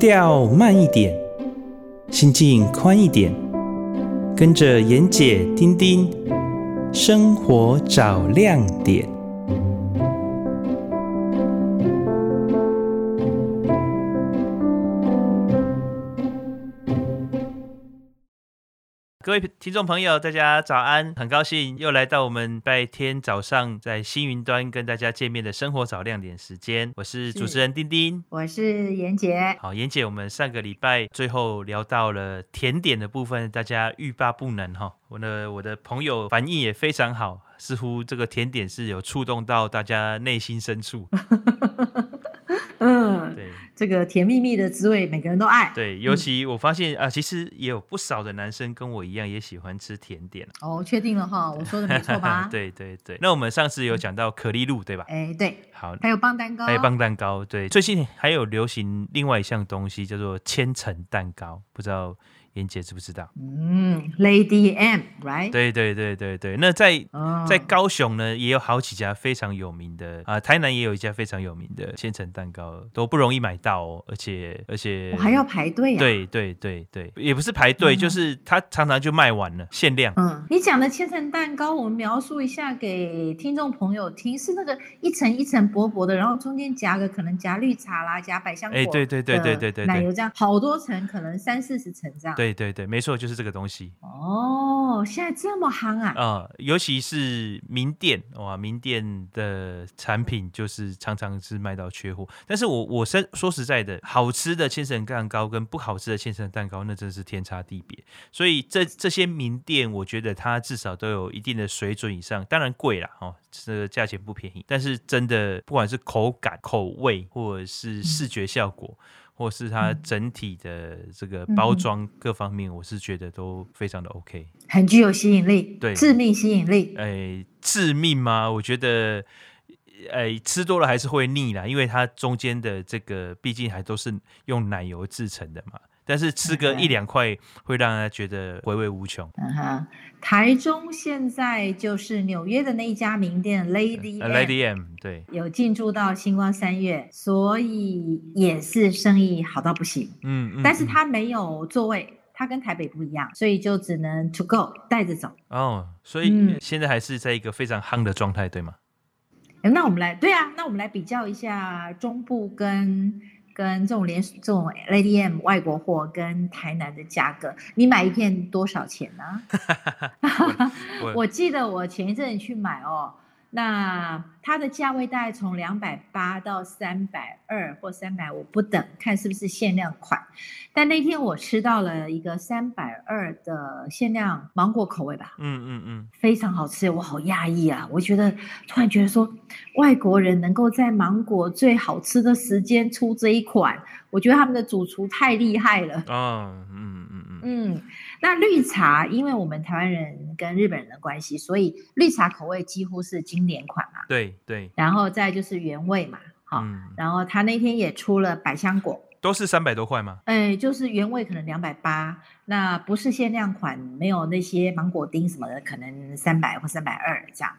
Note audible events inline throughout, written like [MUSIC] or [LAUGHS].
调慢一点，心境宽一点，跟着妍姐、丁丁，生活找亮点。各位听众朋友，大家早安！很高兴又来到我们拜天早上在星云端跟大家见面的生活早亮点时间。我是主持人丁丁，我是妍姐。好，妍姐，我们上个礼拜最后聊到了甜点的部分，大家欲罢不能哈。我的我的朋友反应也非常好，似乎这个甜点是有触动到大家内心深处。[LAUGHS] 嗯，对，这个甜蜜蜜的滋味，每个人都爱。对，尤其我发现、嗯、啊，其实也有不少的男生跟我一样，也喜欢吃甜点。哦，确定了哈，我说的没错吧？[LAUGHS] 对对对。那我们上次有讲到可丽露，对吧？哎，对。好，还有棒蛋糕，还有棒蛋糕。对，最近还有流行另外一项东西，叫做千层蛋糕，不知道。妍姐知不知道？嗯，Lady M，right？对对对对对。那在、哦、在高雄呢，也有好几家非常有名的啊、呃，台南也有一家非常有名的千层蛋糕，都不容易买到哦，而且而且我还要排队啊。对对对对，也不是排队，嗯、就是它常常就卖完了，限量。嗯，你讲的千层蛋糕，我们描述一下给听众朋友听，是那个一层一层薄薄的，然后中间夹个可能夹绿茶啦，夹百香果，哎，对对对对对对，奶油这样好多层，可能三四十层这样。对对对，没错，就是这个东西。哦，现在这么夯啊！啊、呃，尤其是名店哇，名店的产品就是常常是卖到缺货。但是我我说说实在的，好吃的千层蛋糕跟不好吃的千层蛋糕，那真是天差地别。所以这这些名店，我觉得它至少都有一定的水准以上，当然贵啦哦，这个价钱不便宜。但是真的，不管是口感、口味，或者是视觉效果。嗯或是它整体的这个包装各方面，我是觉得都非常的 OK，很具有吸引力，对，致命吸引力。哎，致命吗？我觉得，哎，吃多了还是会腻啦，因为它中间的这个毕竟还都是用奶油制成的嘛。但是吃个一两块会让人觉得回味无穷。嗯哼，台中现在就是纽约的那一家名店 Lady M, Lady M，对，有进驻到星光三月，所以也是生意好到不行。嗯嗯，但是它没有座位，它跟台北不一样，所以就只能 to go 带着走。哦，所以现在还是在一个非常夯的状态，对吗？嗯，那我们来，对啊，那我们来比较一下中部跟。跟这种连这种 Lady M 外国货跟台南的价格，你买一片多少钱呢？[LAUGHS] 我，[LAUGHS] 我记得我前一阵去买哦。那它的价位大概从两百八到三百二或三百五不等，看是不是限量款。但那天我吃到了一个三百二的限量芒果口味吧，嗯嗯嗯，非常好吃，我好讶异啊！我觉得突然觉得说，外国人能够在芒果最好吃的时间出这一款，我觉得他们的主厨太厉害了。哦，嗯嗯嗯嗯。那绿茶，因为我们台湾人跟日本人的关系，所以绿茶口味几乎是经典款嘛。对对。然后再就是原味嘛，好、嗯。然后他那天也出了百香果，都是三百多块吗？哎，就是原味可能两百八，那不是限量款，没有那些芒果丁什么的，可能三百或三百二这样。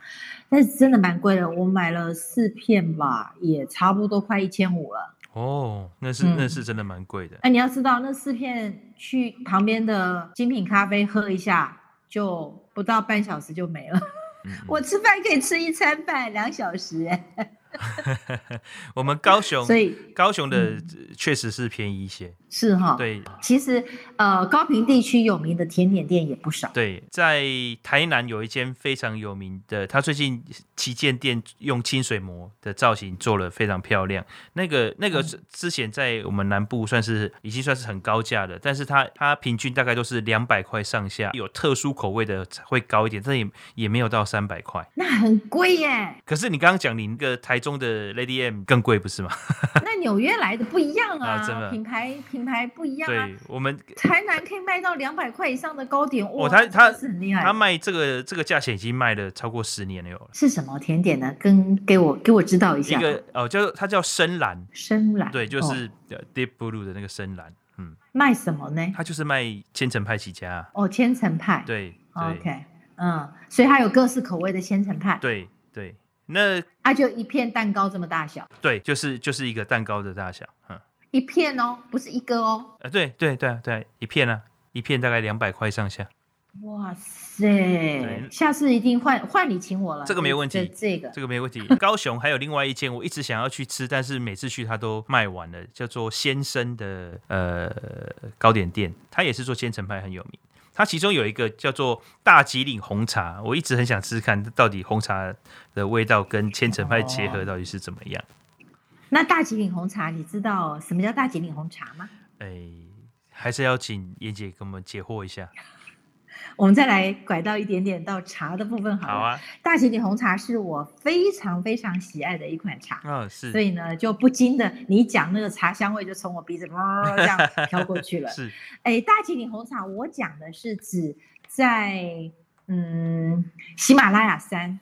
但是真的蛮贵的，我买了四片吧，也差不多快一千五了。哦，那是、嗯、那是真的蛮贵的。哎，你要知道，那四片去旁边的精品咖啡喝一下，就不到半小时就没了。嗯、[LAUGHS] 我吃饭可以吃一餐饭两小时，哎。[LAUGHS] 我们高雄，所以高雄的确实是便宜一些，是哈。对，其实呃，高平地区有名的甜点店也不少。对，在台南有一间非常有名的，他最近旗舰店用清水模的造型做了非常漂亮。那个那个之前在我们南部算是已经算是很高价的，但是它它平均大概都是两百块上下，有特殊口味的会高一点，但也也没有到三百块。那很贵耶。可是你刚刚讲你那个台。中的 Lady M 更贵不是吗？[LAUGHS] 那纽约来的不一样啊，啊品牌品牌不一样啊。对，我们台南可以卖到两百块以上的糕点，哇，哦、他他是很厉害。他卖这个这个价钱已经卖了超过十年了哟。是什么甜点呢？跟给我给我知道一下。一个哦，叫它叫深蓝，深蓝，对，就是 Deep Blue 的那个深蓝。嗯，卖什么呢？它就是卖千层派起家。哦，千层派。对，对，OK，嗯，所以它有各式口味的千层派。对对。那啊，就一片蛋糕这么大小？对，就是就是一个蛋糕的大小，嗯。一片哦，不是一个哦。呃，对对对对，一片啊，一片大概两百块上下。哇塞！下次一定换换你请我了。这个没问题，这，这个这个没问题。[LAUGHS] 高雄还有另外一间，我一直想要去吃，但是每次去它都卖完了，叫做先生的呃糕点店，它也是做千层派很有名。它其中有一个叫做大吉岭红茶，我一直很想吃吃看到底红茶的味道跟千层派结合到底是怎么样。哦、那大吉岭红茶，你知道什么叫大吉岭红茶吗？哎，还是要请妍姐给我们解惑一下。[LAUGHS] 我们再来拐到一点点到茶的部分好了。好啊，大吉岭红茶是我非常非常喜爱的一款茶。嗯、哦，是。所以呢，就不禁的，你讲那个茶香味就从我鼻子哇 [LAUGHS] 这样飘过去了。是。哎，大吉岭红茶，我讲的是指在嗯喜马拉雅山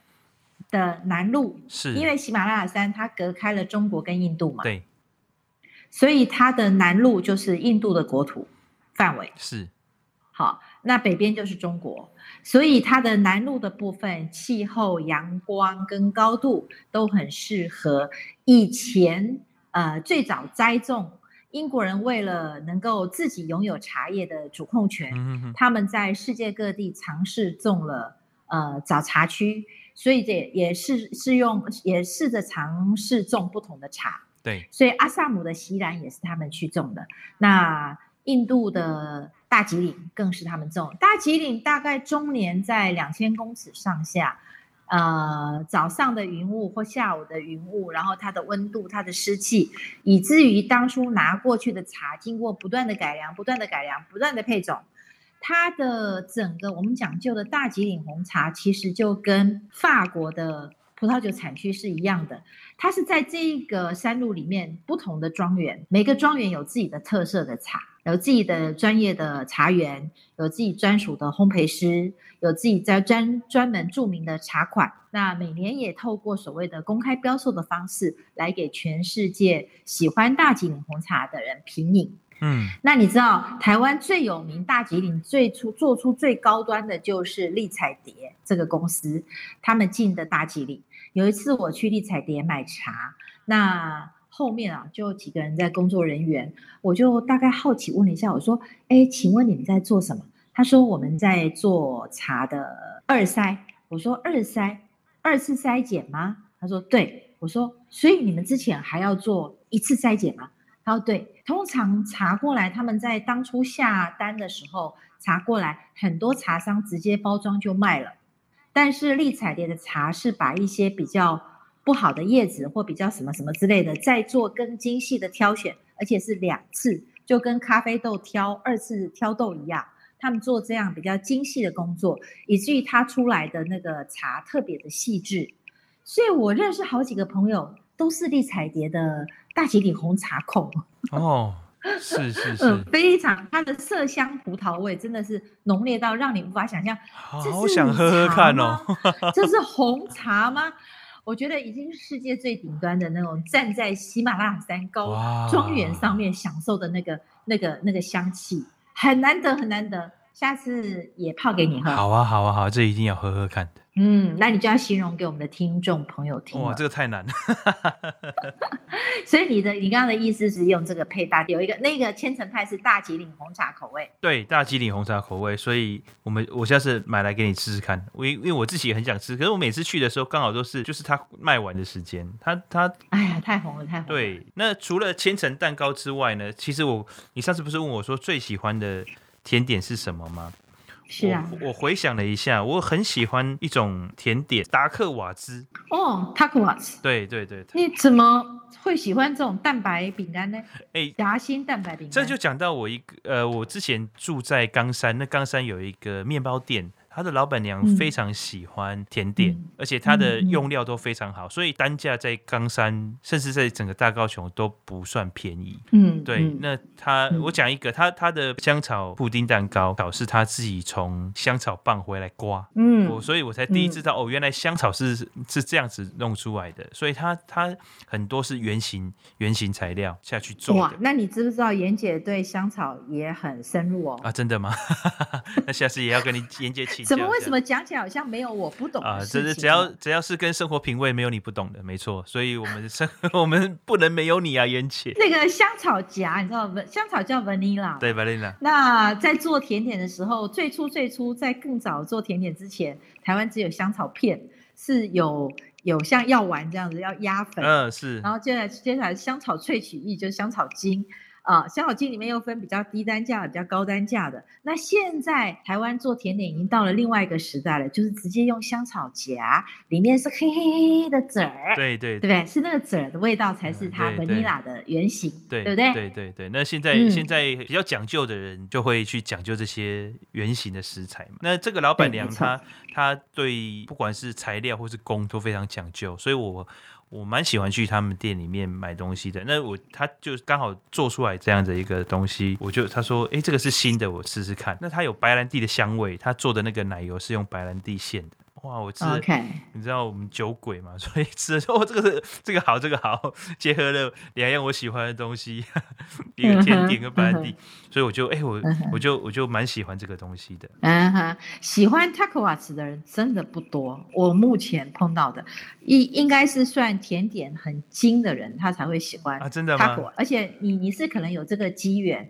的南麓，是因为喜马拉雅山它隔开了中国跟印度嘛。对。所以它的南麓就是印度的国土范围。是。好。那北边就是中国，所以它的南麓的部分，气候、阳光跟高度都很适合。以前，呃，最早栽种，英国人为了能够自己拥有茶叶的主控权，嗯、哼他们在世界各地尝试种了呃早茶区，所以这也是是用也试着尝试种不同的茶。对，所以阿萨姆的锡兰也是他们去种的。那印度的。大吉岭更是他们种，大吉岭大概终年在两千公尺上下，呃，早上的云雾或下午的云雾，然后它的温度、它的湿气，以至于当初拿过去的茶，经过不断的改良、不断的改良、不断的配种，它的整个我们讲究的大吉岭红茶，其实就跟法国的葡萄酒产区是一样的，它是在这个山路里面不同的庄园，每个庄园有自己的特色的茶。有自己的专业的茶园，有自己专属的烘焙师，有自己在专专门著名的茶款。那每年也透过所谓的公开标售的方式，来给全世界喜欢大吉岭红茶的人品饮。嗯，那你知道台湾最有名大吉岭最初做出最高端的就是丽彩蝶这个公司，他们进的大吉岭。有一次我去丽彩蝶买茶，那。后面啊，就几个人在工作人员，我就大概好奇问了一下，我说：“哎，请问你们在做什么？”他说：“我们在做茶的二筛。”我说：“二筛，二次筛检吗？”他说：“对。”我说：“所以你们之前还要做一次筛检吗？”哦：“对。通常茶过来，他们在当初下单的时候，茶过来，很多茶商直接包装就卖了，但是丽彩蝶的茶是把一些比较。”不好的叶子或比较什么什么之类的，再做更精细的挑选，而且是两次，就跟咖啡豆挑二次挑豆一样，他们做这样比较精细的工作，以至于它出来的那个茶特别的细致。所以我认识好几个朋友都是丽彩蝶的大吉岭红茶控 [LAUGHS] 哦，是是是，嗯，非常它的麝香葡萄味真的是浓烈到让你无法想象，好想喝喝看哦，这是红茶吗？我觉得已经是世界最顶端的那种，站在喜马拉雅山高庄园上面享受的那个、那个、那个香气，很难得，很难得。下次也泡给你喝。好啊，好啊，好啊，这一定要喝喝看的。嗯，那你就要形容给我们的听众朋友听。哇，这个太难了。[LAUGHS] [LAUGHS] 所以你的你刚刚的意思是用这个配搭，有一个那个千层派是大吉岭红茶口味。对，大吉岭红茶口味，所以我们我下次买来给你试试看。我因为我自己也很想吃，可是我每次去的时候刚好都是就是它卖完的时间。它它哎呀，太红了，太红了。对，那除了千层蛋糕之外呢？其实我你上次不是问我说最喜欢的甜点是什么吗？是啊，我，我回想了一下，我很喜欢一种甜点达克瓦兹。哦，达克瓦兹。对对对。你怎么会喜欢这种蛋白饼干呢？哎，夹心蛋白饼干。这就讲到我一个呃，我之前住在冈山，那冈山有一个面包店。他的老板娘非常喜欢甜点，嗯、而且他的用料都非常好，嗯、所以单价在冈山，甚至在整个大高雄都不算便宜。嗯，对。嗯、那他，嗯、我讲一个，他他的香草布丁蛋糕，倒是他自己从香草棒回来刮。嗯，我所以我才第一知道，嗯、哦，原来香草是是这样子弄出来的。所以他他很多是原型原型材料下去做的。哇，那你知不知道妍姐对香草也很深入哦？啊，真的吗？[LAUGHS] 那下次也要跟你妍姐请。怎么？为什么讲起来好像没有我不懂啊？这是只要只要是跟生活品味没有你不懂的，没错。所以我们生 [LAUGHS] 我们不能没有你啊，妍姐。那个香草荚，你知道吗？香草叫 vanilla，对 vanilla。那在做甜点的时候，最初最初在更早做甜点之前，台湾只有香草片是有。有像药丸这样子要压粉，嗯是，然后接下来接下来香草萃取液就是香草精。啊，香草精里面又分比较低单价、比较高单价的。那现在台湾做甜点已经到了另外一个时代了，就是直接用香草荚，里面是黑黑黑的籽儿，对对，对对？是那个籽儿的味道才是它 vanilla 的原型，对不对？对对对。那现在、嗯、现在比较讲究的人就会去讲究这些原型的食材嘛。那这个老板娘她她对不管是材料或是工都非常讲究，所以我。我蛮喜欢去他们店里面买东西的。那我他就刚好做出来这样的一个东西，我就他说，哎，这个是新的，我试试看。那它有白兰地的香味，他做的那个奶油是用白兰地馅的。哇，我吃，Okay. 你知道我们酒鬼嘛，[LAUGHS] 所以吃的时候，哦，这个是这个好，这个好，结合了两样我喜欢的东西，一个甜点跟白兰地，所以我就哎，我我就我就蛮喜欢这个东西的。嗯哼，喜欢 Takowa's 的人真的不多，我目前碰到的应应该是算甜点很精的人，他才会喜欢啊，真的吗？而且你你是可能有这个机缘。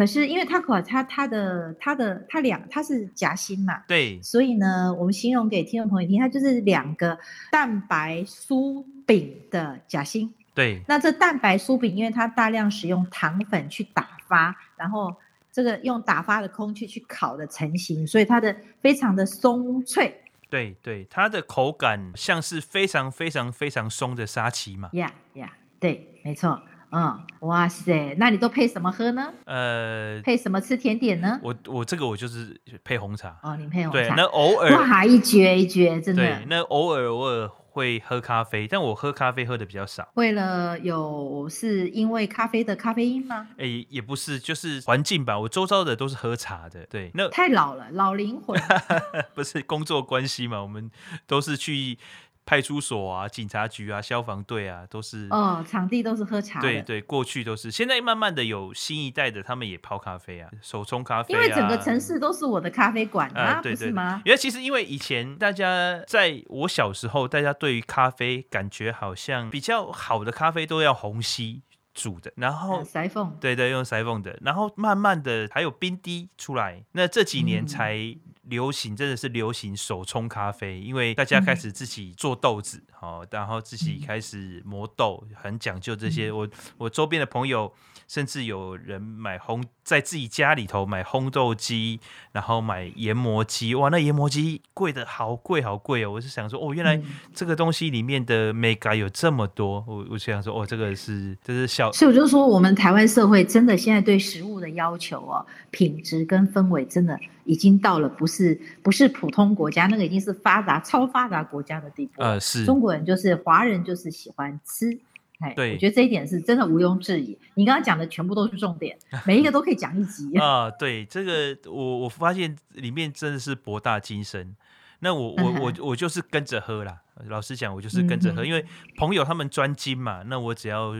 可是因为 Taco 它它的它的它两它是夹心嘛，对，所以呢，我们形容给听众朋友听，它就是两个蛋白酥饼的夹心。对，那这蛋白酥饼，因为它大量使用糖粉去打发，然后这个用打发的空气去烤的成型，所以它的非常的松脆。对对，它的口感像是非常非常非常松的沙琪玛。呀呀，对，没错。嗯，哇塞，那你都配什么喝呢？呃，配什么吃甜点呢？我我这个我就是配红茶。哦，你配红茶。对，那偶尔哇，一绝一绝，真的。对，那偶尔偶尔会喝咖啡，但我喝咖啡喝的比较少。为了有是因为咖啡的咖啡因吗？哎、欸，也不是，就是环境吧。我周遭的都是喝茶的。对，那太老了，老灵魂。[LAUGHS] 不是工作关系嘛，我们都是去。派出所啊，警察局啊，消防队啊，都是哦，场地都是喝茶。对对，过去都是，现在慢慢的有新一代的，他们也泡咖啡啊，手冲咖啡啊。因为整个城市都是我的咖啡馆啊，呃、对对对，不是吗？因为其实因为以前大家在我小时候，大家对于咖啡感觉好像比较好的咖啡都要虹吸煮的，然后塞缝，嗯、对对，用塞缝的，然后慢慢的还有冰滴出来，那这几年才。嗯流行真的是流行手冲咖啡，因为大家开始自己做豆子，好、嗯，然后自己开始磨豆，很讲究这些。嗯、我我周边的朋友，甚至有人买烘，在自己家里头买烘豆机，然后买研磨机。哇，那研磨机贵的好贵好贵哦！我是想说，哦，原来这个东西里面的美感有这么多。我我想说，哦，这个是这是小。所以我就说，我们台湾社会真的现在对食物的要求哦，品质跟氛围真的。已经到了不是不是普通国家，那个已经是发达超发达国家的地步。呃，是中国人就是华人就是喜欢吃，哎，对，我觉得这一点是真的毋庸置疑。你刚刚讲的全部都是重点，[LAUGHS] 每一个都可以讲一集啊、呃。对，这个我我发现里面真的是博大精深。那我我我我就是跟着喝啦。老实讲，我就是跟着喝，嗯、因为朋友他们专精嘛，那我只要。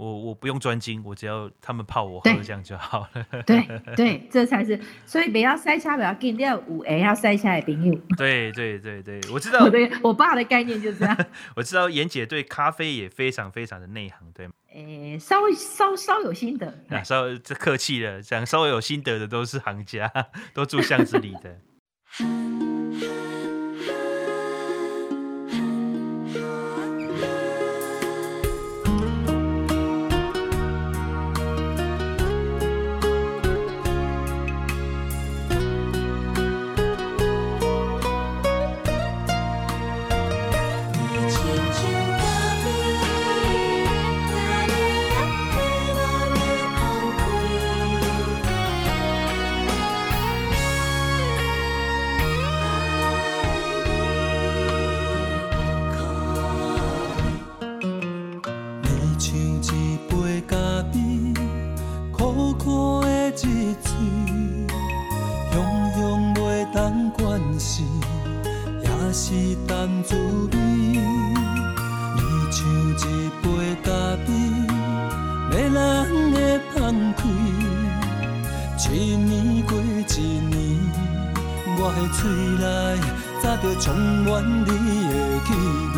我我不用专精，我只要他们泡我喝这样就好了。对对，这才是，所以不要塞车，不要给掉五 A，要塞车的朋友。对对对对，我知 [LAUGHS] 道。我的，我爸的概念就是这样。[LAUGHS] 我知道妍姐对咖啡也非常非常的内行，对吗？诶，稍微稍稍有心得。啊，稍微这客气了，讲稍微有心得的都是行家，[LAUGHS] 都住巷子里的。是也是淡滋味。你像一杯咖啡，迷人的香气。一年过一年，我的嘴内早就充满你的气味。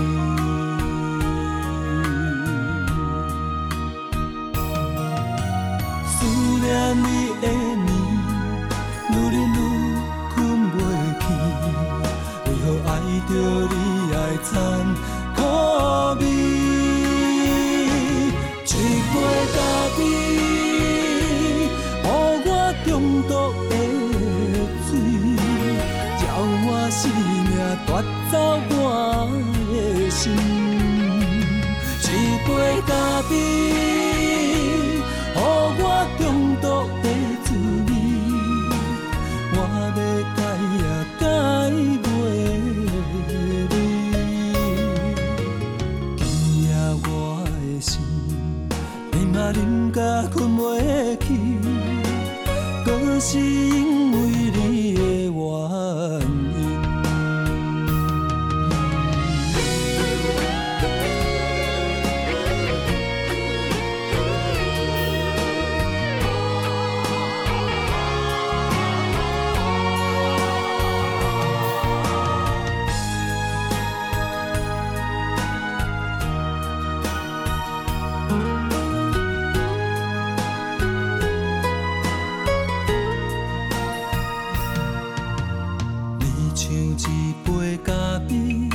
杯咖啡，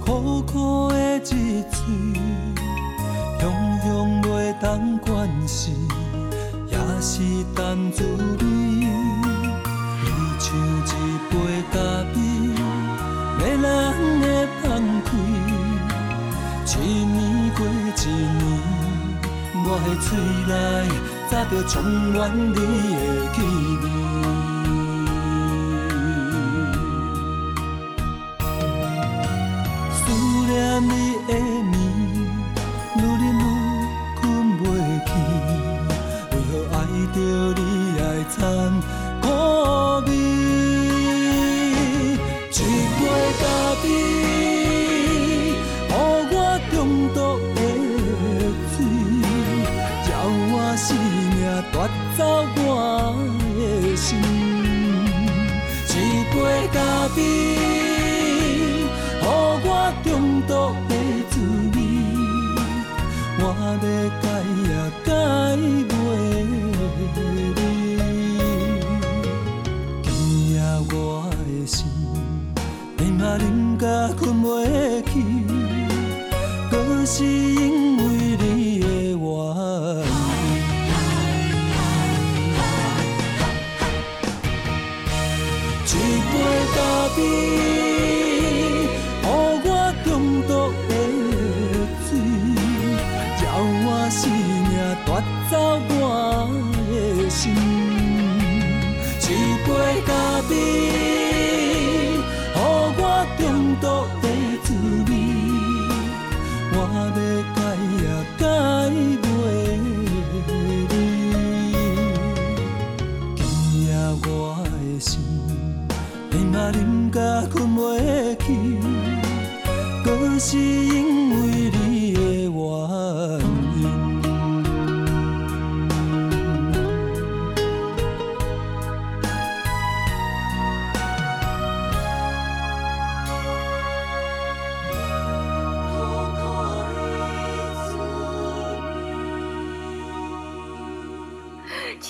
苦苦的一嘴，香香袂当惯系，也是淡滋味。你像一杯咖啡，迷人会翻开。一年过一年，我的嘴内早就充满你的气味。你的眠，愈忍愈困袂去，为何爱着你爱惨苦味？一杯咖啡，予我中毒的醉，叫我死。夺走我的心，一杯咖啡，心。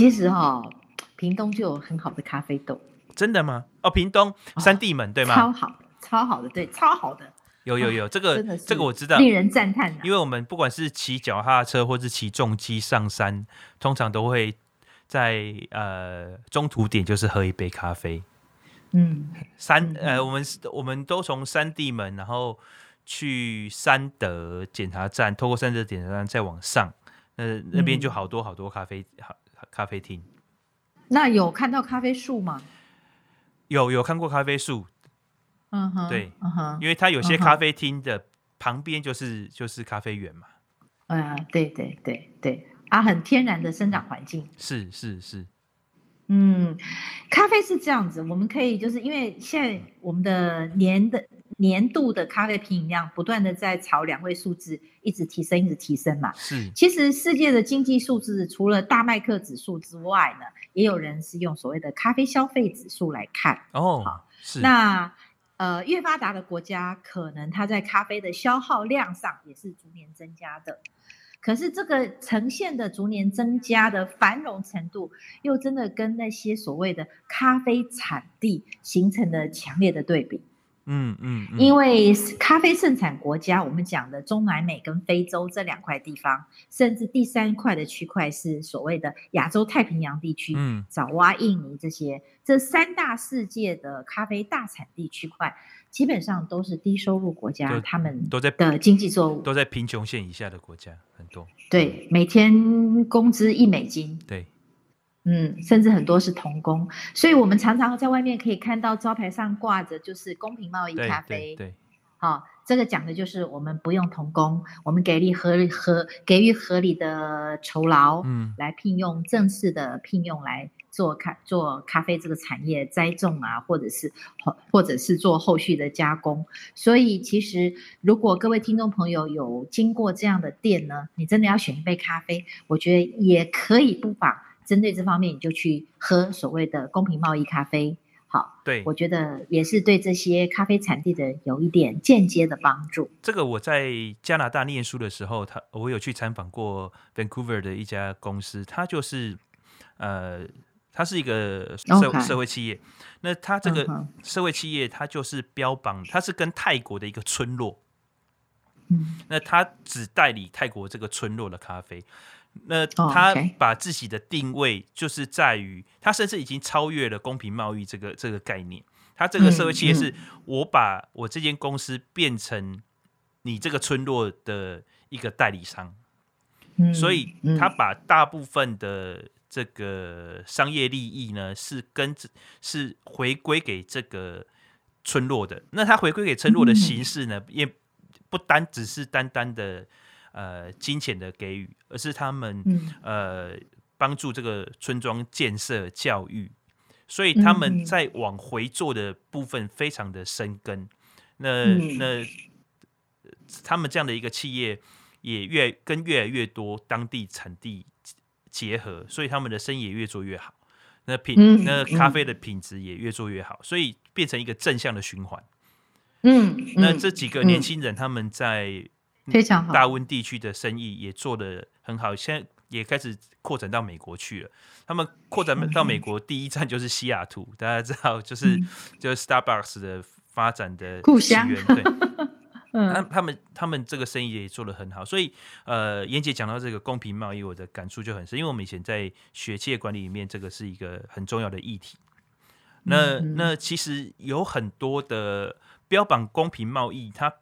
其实哈、哦，屏东就有很好的咖啡豆。真的吗？哦，屏东三地门、哦、对吗？超好，超好的，对，超好的。有有有，这个这个我知道，令人赞叹。因为我们不管是骑脚踏车或是骑重机上山，通常都会在呃中途点就是喝一杯咖啡。嗯，三呃，我们我们都从三地门，然后去三德检查站，透过三德检查站再往上，那那边就好多好多咖啡好、嗯、咖啡厅。那有看到咖啡树吗？有有看过咖啡树，嗯哼，对，嗯哼，因为它有些咖啡厅的旁边就是就是咖啡园嘛，嗯，对对对对，啊，很天然的生长环境，是是是，嗯，咖啡是这样子，我们可以就是因为现在我们的年的年度的咖啡品饮量不断的在朝两位数字一直提升，一直提升嘛，是，其实世界的经济数字除了大麦克指数之外呢，也有人是用所谓的咖啡消费指数来看哦，是那呃，越发达的国家，可能它在咖啡的消耗量上也是逐年增加的。可是这个呈现的逐年增加的繁荣程度，又真的跟那些所谓的咖啡产地形成了强烈的对比。嗯嗯，嗯，因为咖啡盛产国家，我们讲的中南美跟非洲这两块地方，甚至第三块的区块是所谓的亚洲太平洋地区，嗯，爪哇、印尼这些，这三大世界的咖啡大产地区块，基本上都是低收入国家，他们都在的经济作物。都在贫穷线以下的国家很多，对，每天工资一美金，对。嗯，甚至很多是童工，所以我们常常在外面可以看到招牌上挂着就是公平贸易咖啡。对，好、哦，这个讲的就是我们不用童工，我们给力合理合给予合理的酬劳，嗯，来聘用正式的聘用来做咖做咖啡这个产业栽种啊，或者是或或者是做后续的加工。所以其实如果各位听众朋友有经过这样的店呢，你真的要选一杯咖啡，我觉得也可以不妨。针对这方面，你就去喝所谓的公平贸易咖啡，好，对，我觉得也是对这些咖啡产地的人有一点间接的帮助。这个我在加拿大念书的时候，他我有去参访过 Vancouver 的一家公司，它就是呃，它是一个社.社会企业。那它这个社会企业，它就是标榜它是跟泰国的一个村落，嗯，那它只代理泰国这个村落的咖啡。那他把自己的定位就是在于，他甚至已经超越了公平贸易这个这个概念。他这个社会企业是，我把我这间公司变成你这个村落的一个代理商，所以他把大部分的这个商业利益呢，是跟是回归给这个村落的。那他回归给村落的形式呢，也不单只是单单的。呃，金钱的给予，而是他们、嗯、呃帮助这个村庄建设教育，所以他们在往回做的部分非常的深根。那、嗯、那他们这样的一个企业也越跟越来越多当地产地结合，所以他们的生意也越做越好。那品、嗯、那咖啡的品质也越做越好，所以变成一个正向的循环。嗯，那这几个年轻人他们在。非常好，大温地区的生意也做得很好，现在也开始扩展到美国去了。他们扩展到美国，第一站就是西雅图，大家知道，就是、嗯、就是 Starbucks 的发展的故乡。对，[LAUGHS] 嗯他们他们这个生意也做得很好。所以，呃，妍姐讲到这个公平贸易，我的感触就很深，因为我们以前在学企业管理里面，这个是一个很重要的议题。那那其实有很多的标榜公平贸易，它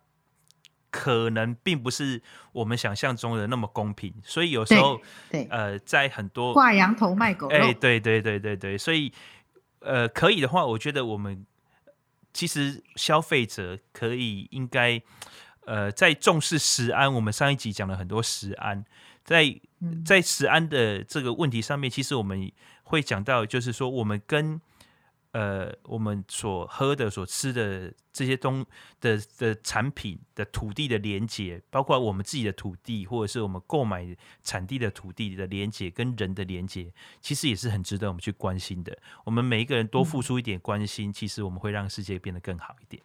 可能并不是我们想象中的那么公平，所以有时候，对，对呃，在很多挂羊头卖狗肉，哎，对对对对对，所以呃，可以的话，我觉得我们其实消费者可以应该呃，在重视食安。我们上一集讲了很多食安，在在食安的这个问题上面，其实我们会讲到，就是说我们跟。呃，我们所喝的、所吃的这些东的的产品的土地的连接，包括我们自己的土地，或者是我们购买产地的土地的连接跟人的连接，其实也是很值得我们去关心的。我们每一个人多付出一点关心，嗯、其实我们会让世界变得更好一点。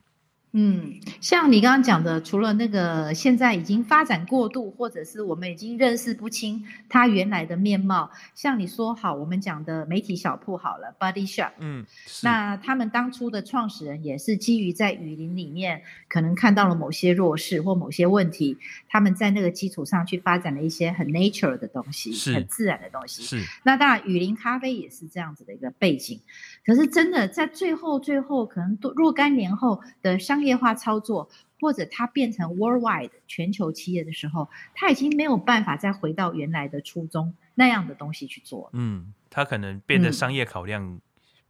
嗯，像你刚刚讲的，除了那个现在已经发展过度，或者是我们已经认识不清它原来的面貌，像你说好，我们讲的媒体小铺好了，Body Shop，嗯，那他们当初的创始人也是基于在雨林里面可能看到了某些弱势或某些问题，他们在那个基础上去发展了一些很 nature 的东西，是很自然的东西。是，那当然雨林咖啡也是这样子的一个背景，可是真的在最后最后可能多若干年后的商业。业化操作，或者它变成 worldwide 全球企业的时候，它已经没有办法再回到原来的初衷那样的东西去做。嗯，它可能变得商业考量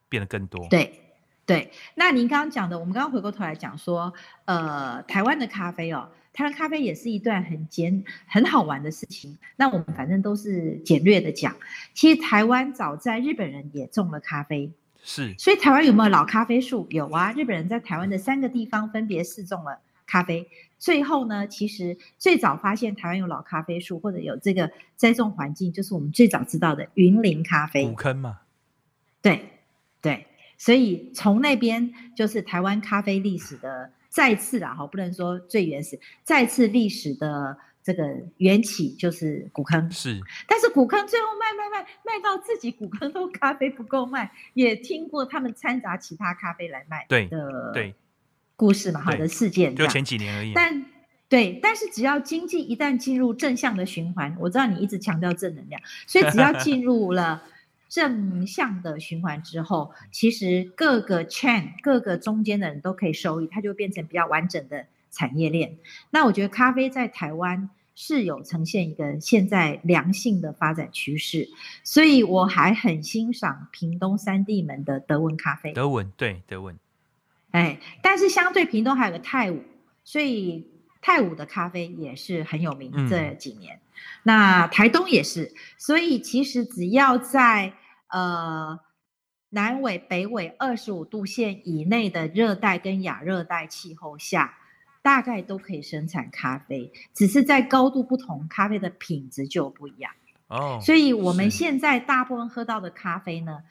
变得更多。嗯、对对，那您刚刚讲的，我们刚刚回过头来讲说，呃，台湾的咖啡哦，台湾咖啡也是一段很简很好玩的事情。那我们反正都是简略的讲，其实台湾早在日本人也种了咖啡。是，所以台湾有没有老咖啡树？有啊，日本人在台湾的三个地方分别试种了咖啡。最后呢，其实最早发现台湾有老咖啡树或者有这个栽种环境，就是我们最早知道的云林咖啡。古坑嘛。对，对。所以从那边就是台湾咖啡历史的再次啊，哈，不能说最原始，再次历史的这个缘起就是古坑。是，但是古坑最后卖卖卖卖到自己古坑都 [LAUGHS] 咖啡不够卖，也听过他们掺杂其他咖啡来卖对的对故事嘛，好的事件，就前几年而已。但对，但是只要经济一旦进入正向的循环，我知道你一直强调正能量，所以只要进入了。正向的循环之后，其实各个 chain 各个中间的人都可以受益，它就变成比较完整的产业链。那我觉得咖啡在台湾是有呈现一个现在良性的发展趋势，所以我还很欣赏屏东三地门的德文咖啡。德文对德文，哎，但是相对屏东还有个泰武，所以泰武的咖啡也是很有名。嗯、这几年。那台东也是，所以其实只要在呃南纬、北纬二十五度线以内的热带跟亚热带气候下，大概都可以生产咖啡，只是在高度不同，咖啡的品质就不一样。哦，所以我们现在大部分喝到的咖啡呢，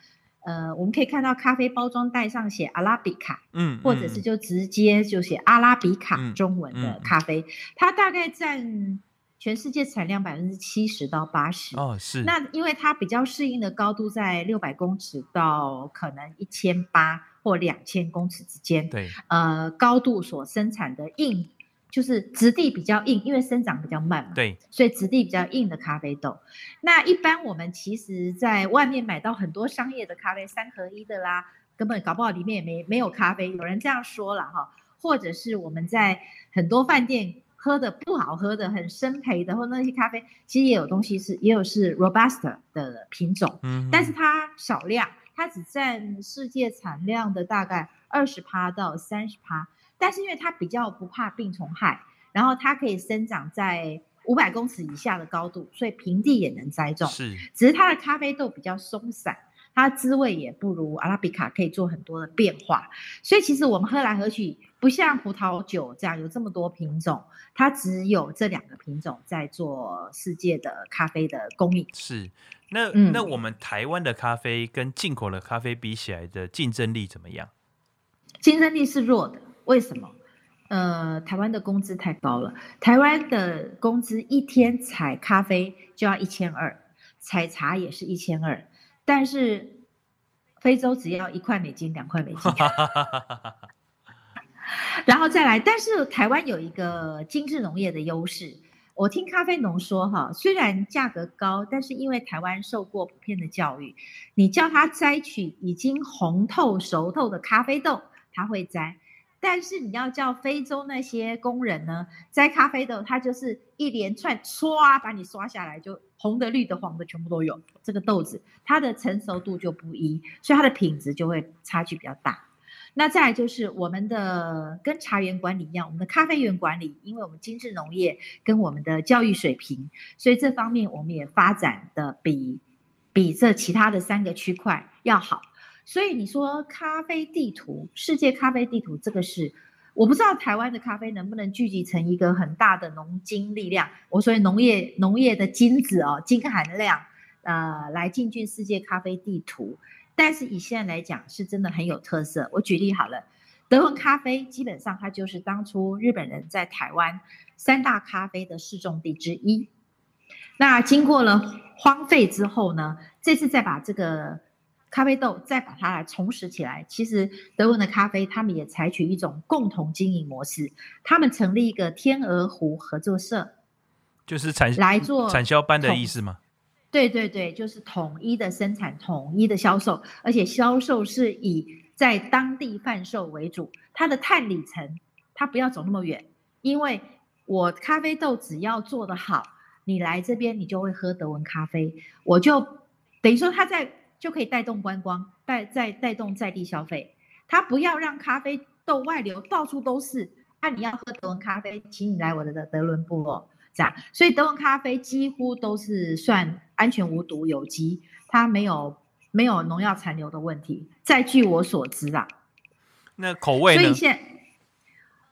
呃，我们可以看到咖啡包装袋上写阿拉比卡，嗯，或者是就直接就写阿拉比卡中文的咖啡，嗯嗯、它大概占。全世界产量百分之七十到八十哦，是。那因为它比较适应的高度在六百公尺到可能一千八或两千公尺之间。对，呃，高度所生产的硬就是质地比较硬，因为生长比较慢嘛。对，所以质地比较硬的咖啡豆。那一般我们其实在外面买到很多商业的咖啡，三合一的啦，根本搞不好里面也没没有咖啡。有人这样说了哈，或者是我们在很多饭店。喝的不好喝的很生培的，或那些咖啡，其实也有东西是，也有是 Robusta 的品种，嗯，但是它少量，它只占世界产量的大概二十趴到三十趴，但是因为它比较不怕病虫害，然后它可以生长在五百公尺以下的高度，所以平地也能栽种，是，只是它的咖啡豆比较松散。它滋味也不如阿拉比卡可以做很多的变化，所以其实我们喝来喝去不像葡萄酒这样有这么多品种，它只有这两个品种在做世界的咖啡的供应。是，那、嗯、那我们台湾的咖啡跟进口的咖啡比起来的竞争力怎么样？竞争力是弱的，为什么？呃，台湾的工资太高了，台湾的工资一天采咖啡就要一千二，采茶也是一千二。但是非洲只要一块美金、两块美金，然后再来。但是台湾有一个精致农业的优势。我听咖啡农说，哈，虽然价格高，但是因为台湾受过普遍的教育，你叫他摘取已经红透、熟透的咖啡豆，他会摘。但是你要叫非洲那些工人呢，摘咖啡豆，他就是一连串刷把你刷下来，就红的、绿的、黄的全部都有。这个豆子它的成熟度就不一，所以它的品质就会差距比较大。那再来就是我们的跟茶园管理一样，我们的咖啡园管理，因为我们精致农业跟我们的教育水平，所以这方面我们也发展的比比这其他的三个区块要好。所以你说咖啡地图，世界咖啡地图，这个是我不知道台湾的咖啡能不能聚集成一个很大的农经力量。我所以农业农业的金子哦，金含量，呃，来进军世界咖啡地图。但是以现在来讲，是真的很有特色。我举例好了，德文咖啡基本上它就是当初日本人在台湾三大咖啡的试种地之一。那经过了荒废之后呢，这次再把这个。咖啡豆再把它来重拾起来，其实德文的咖啡他们也采取一种共同经营模式，他们成立一个天鹅湖合作社，就是产来做产销班的意思吗？对对对，就是统一的生产，统一的销售，而且销售是以在当地贩售为主。它的碳里程，它不要走那么远，因为我咖啡豆只要做得好，你来这边你就会喝德文咖啡，我就等于说他在。就可以带动观光，带再带动在地消费。他不要让咖啡豆外流，到处都是。那、啊、你要喝德文咖啡，请你来我的德伦部落，这样。所以德文咖啡几乎都是算安全无毒、有机，它没有没有农药残留的问题。再据我所知啊，那口味呢？所以现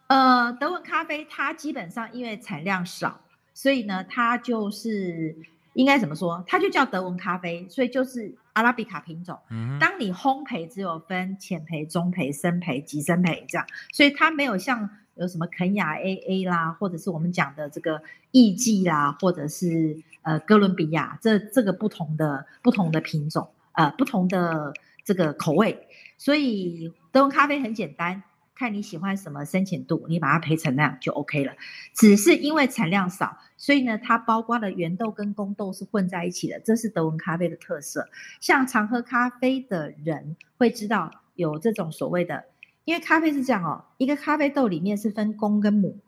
呃，德文咖啡它基本上因为产量少，所以呢，它就是应该怎么说？它就叫德文咖啡，所以就是。阿拉比卡品种。嗯，当你烘焙只有分浅焙、中焙、深焙、极深焙这样，所以它没有像有什么肯雅 AA 啦，或者是我们讲的这个艺伎啦，或者是呃哥伦比亚这这个不同的不同的品种，呃不同的这个口味。所以德文咖啡很简单。看你喜欢什么深浅度，你把它培成那样就 OK 了。只是因为产量少，所以呢，它包括了原豆跟公豆是混在一起的，这是德文咖啡的特色。像常喝咖啡的人会知道有这种所谓的，因为咖啡是这样哦，一个咖啡豆里面是分公跟母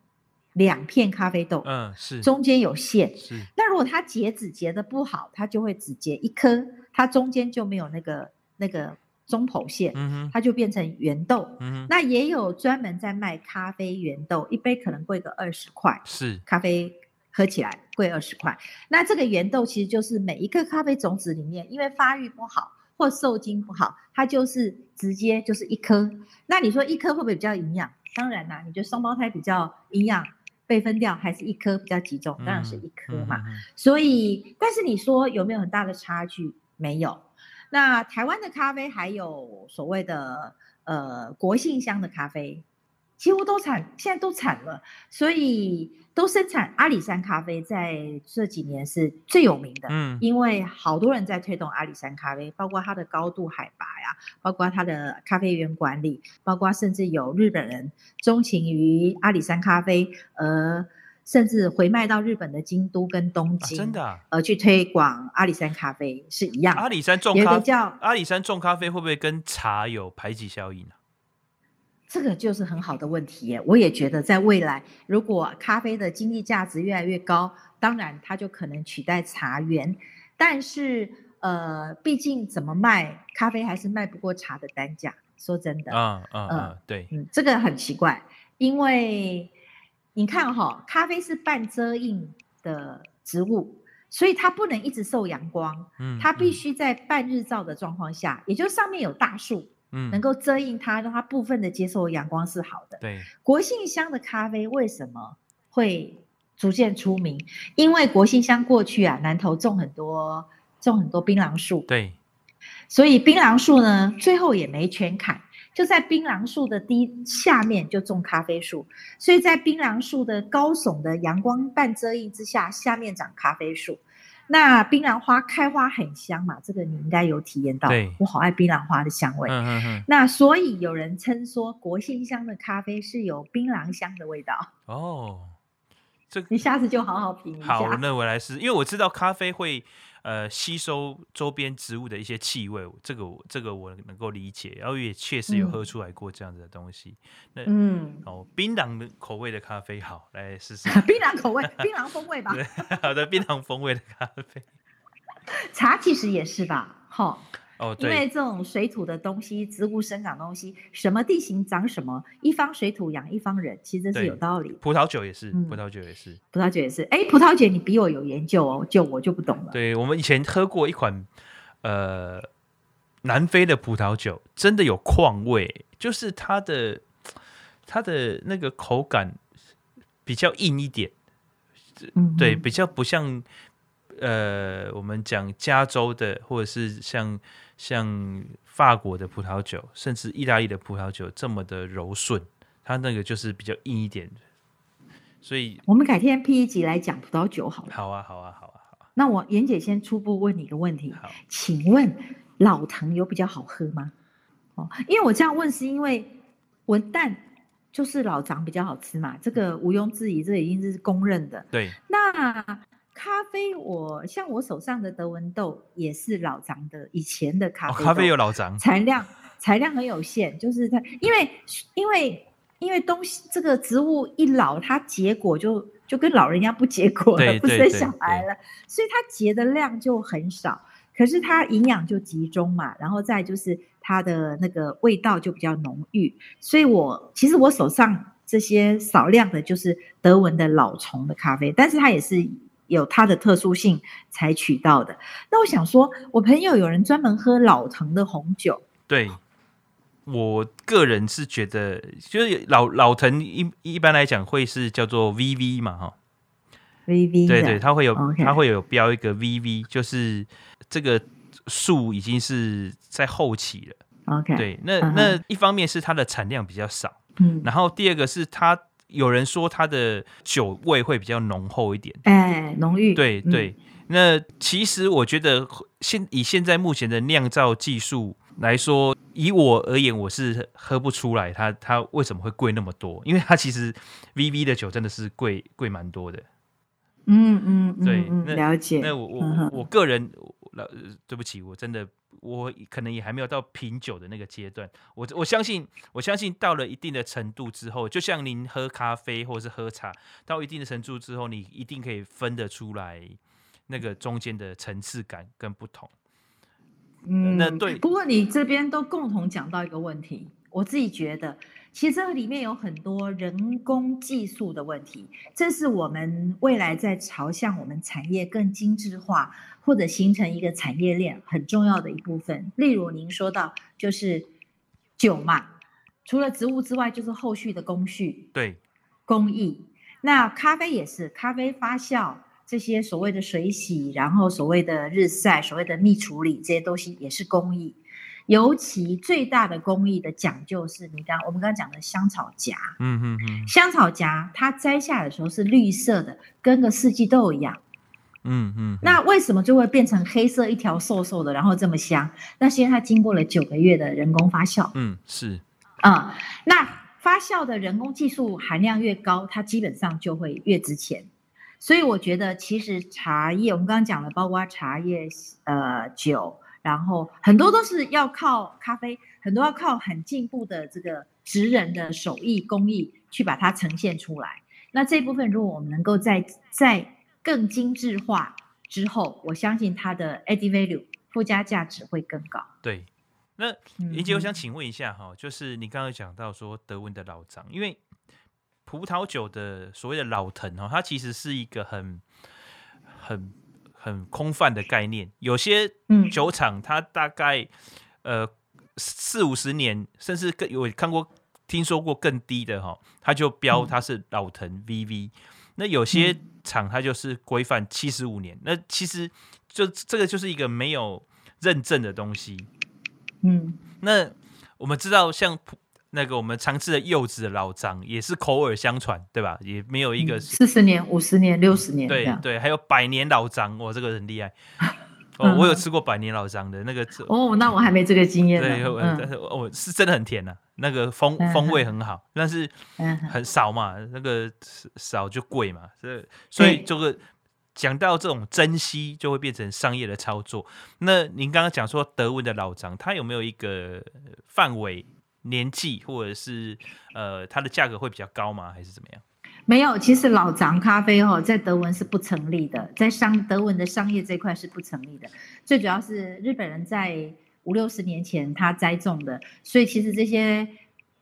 两片咖啡豆，嗯，是中间有线。是，那如果它结籽结的不好，它就会只结一颗，它中间就没有那个那个。中剖线，嗯，它就变成圆豆。嗯，那也有专门在卖咖啡圆豆，一杯可能贵个二十块。是，咖啡喝起来贵二十块。那这个圆豆其实就是每一个咖啡种子里面，因为发育不好或受精不好，它就是直接就是一颗。那你说一颗会不会比较营养？当然啦，你觉得双胞胎比较营养被分掉，还是一颗比较集中？当然是一颗嘛。嗯嗯嗯、所以，但是你说有没有很大的差距？没有。那台湾的咖啡还有所谓的呃国姓香的咖啡，几乎都产，现在都产了，所以都生产阿里山咖啡，在这几年是最有名的。嗯，因为好多人在推动阿里山咖啡，包括它的高度海拔呀，包括它的咖啡园管理，包括甚至有日本人钟情于阿里山咖啡，呃。甚至回卖到日本的京都跟东京，啊、真的、啊，而去推广阿里山咖啡是一样。阿里山种咖啡，叫阿里山种咖啡会不会跟茶有排挤效应呢、啊？这个就是很好的问题耶。我也觉得，在未来，如果咖啡的经济价值越来越高，当然它就可能取代茶园。但是，呃，毕竟怎么卖咖啡还是卖不过茶的单价。说真的，嗯嗯嗯，对，嗯，这个很奇怪，因为。你看哈、哦，咖啡是半遮荫的植物，所以它不能一直受阳光，嗯，它必须在半日照的状况下，嗯、也就是上面有大树，嗯，能够遮荫它，让它部分的接受阳光是好的。对，国信乡的咖啡为什么会逐渐出名？因为国信乡过去啊，南投种很多种很多槟榔树，对，所以槟榔树呢，最后也没全砍。就在槟榔树的低下面就种咖啡树，所以在槟榔树的高耸的阳光半遮荫之下，下面长咖啡树。那槟榔花开花很香嘛，这个你应该有体验到。对，我好爱槟榔花的香味。嗯嗯嗯。那所以有人称说国姓香的咖啡是有槟榔香的味道。哦，这你下次就好好品一下。好，那我来试，因为我知道咖啡会。呃，吸收周边植物的一些气味，这个我这个我能够理解，然后也确实有喝出来过这样子的东西。嗯、那嗯，哦，槟榔的口味的咖啡，好，来试试。[LAUGHS] 槟榔口味，槟榔风味吧。好的，槟榔风味的咖啡。[LAUGHS] 茶其实也是吧，好。哦，对，因为这种水土的东西，植物生长的东西，什么地形长什么，一方水土养一方人，其实这是有道理。葡萄酒也是，嗯、葡萄酒也是，葡萄酒也是。哎，葡萄酒你比我有研究哦，就我就不懂了。对，我们以前喝过一款，呃，南非的葡萄酒，真的有矿味，就是它的它的那个口感比较硬一点，嗯，对，比较不像呃，我们讲加州的，或者是像。像法国的葡萄酒，甚至意大利的葡萄酒这么的柔顺，它那个就是比较硬一点的。所以，我们改天 P 一集来讲葡萄酒好了。好啊，好啊，好啊，好啊。那我妍姐先初步问你一个问题，好，请问老藤有比较好喝吗？哦，因为我这样问是因为文旦就是老欉比较好吃嘛，这个毋庸置疑，这个已经是公认的。对，那。咖啡我，我像我手上的德文豆也是老张的，以前的咖啡、哦。咖啡有老张，产量产量很有限，就是它，因为因为因为东西这个植物一老，它结果就就跟老人家不结果了，不生小孩了，所以它结的量就很少，可是它营养就集中嘛，然后再就是它的那个味道就比较浓郁，所以我其实我手上这些少量的就是德文的老虫的咖啡，但是它也是。有它的特殊性才取到的。那我想说，我朋友有人专门喝老藤的红酒。对，我个人是觉得，就是老老藤一一般来讲会是叫做 VV 嘛，哈，VV，对对，它会有它会有标一个 VV，就是这个树已经是在后期了。OK，对，那、嗯、那一方面是它的产量比较少，嗯，然后第二个是它有人说它的酒味会比较浓厚一点，哎，浓郁，对对。那其实我觉得现以现在目前的酿造技术来说，以我而言，我是喝不出来它它为什么会贵那么多，因为它其实 VV 的酒真的是贵贵蛮多的。嗯嗯，对，嗯那了解。那我我我个人，老对不起，我真的我可能也还没有到品酒的那个阶段。我我相信，我相信到了一定的程度之后，就像您喝咖啡或者是喝茶，到一定的程度之后，你一定可以分得出来那个中间的层次感跟不同。嗯，那对。不过你这边都共同讲到一个问题，我自己觉得。其实这里面有很多人工技术的问题，这是我们未来在朝向我们产业更精致化或者形成一个产业链很重要的一部分。例如您说到就是酒嘛，除了植物之外，就是后续的工序，对，工艺。那咖啡也是，咖啡发酵这些所谓的水洗，然后所谓的日晒，所谓的蜜处理这些东西也是工艺。尤其最大的工艺的讲究是你刚我们刚刚讲的香草荚，嗯嗯嗯，香草荚它摘下来的时候是绿色的，跟个四季豆一样，嗯嗯，那为什么就会变成黑色一条瘦瘦的，然后这么香？那是因为它经过了九个月的人工发酵，嗯是，啊、嗯，那发酵的人工技术含量越高，它基本上就会越值钱。所以我觉得其实茶叶我们刚刚讲了，包括茶叶、呃酒。然后很多都是要靠咖啡，很多要靠很进步的这个职人的手艺工艺去把它呈现出来。那这部分如果我们能够在在更精致化之后，我相信它的 added value 附加价值会更高。对，那林姐，我想请问一下哈，就是你刚刚讲到说德文的老张，因为葡萄酒的所谓的老藤哈，它其实是一个很很。很空泛的概念，有些酒厂它大概呃四五十年，甚至更有看过、听说过更低的哈，它就标它是老藤 VV。那有些厂它就是规范七十五年，那其实就这个就是一个没有认证的东西。嗯，那我们知道像。那个我们常吃的柚子的老张也是口耳相传，对吧？也没有一个四十年、五十年、六十年，对对，还有百年老张，哇，这个很厉害。[LAUGHS] 哦，我有吃过百年老张的那个。哦，那我还没这个经验。对，但是哦，是真的很甜呐，那个风风味很好，但是很少嘛，那个少就贵嘛，所以所以这个讲到这种珍惜，就会变成商业的操作。那您刚刚讲说德文的老张，它有没有一个范围？年纪或者是呃，它的价格会比较高吗？还是怎么样？没有，其实老张咖啡哦，在德文是不成立的，在商德文的商业这块是不成立的。最主要是日本人在五六十年前他栽种的，所以其实这些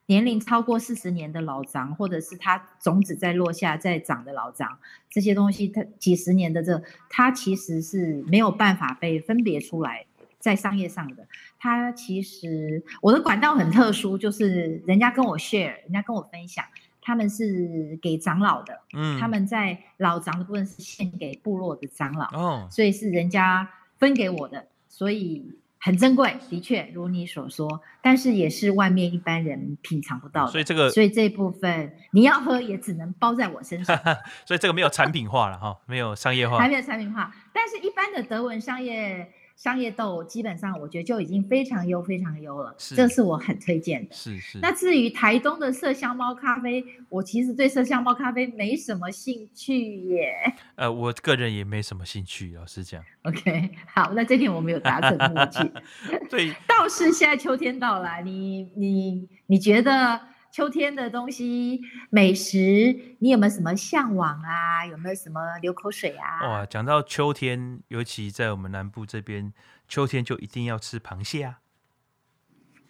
年龄超过四十年的老张，或者是它种子在落下在长的老张，这些东西它几十年的这，它其实是没有办法被分别出来。在商业上的，他其实我的管道很特殊，就是人家跟我 share，人家跟我分享，他们是给长老的，嗯，他们在老长的部分是献给部落的长老，哦，所以是人家分给我的，所以很珍贵，的确如你所说，但是也是外面一般人品尝不到的，所以这个，所以这部分你要喝也只能包在我身上，[LAUGHS] 所以这个没有产品化了哈，没有商业化，还没有产品化，但是一般的德文商业。商业豆基本上我觉得就已经非常优非常优了，是这是我很推荐的。是是。那至于台东的麝香猫咖啡，我其实对麝香猫咖啡没什么兴趣耶。呃，我个人也没什么兴趣，老实讲。OK，好，那这点我们有达成默契。[LAUGHS] 对，倒是现在秋天到了，你你你觉得？秋天的东西、美食，你有没有什么向往啊？有没有什么流口水啊？哇，讲到秋天，尤其在我们南部这边，秋天就一定要吃螃蟹啊！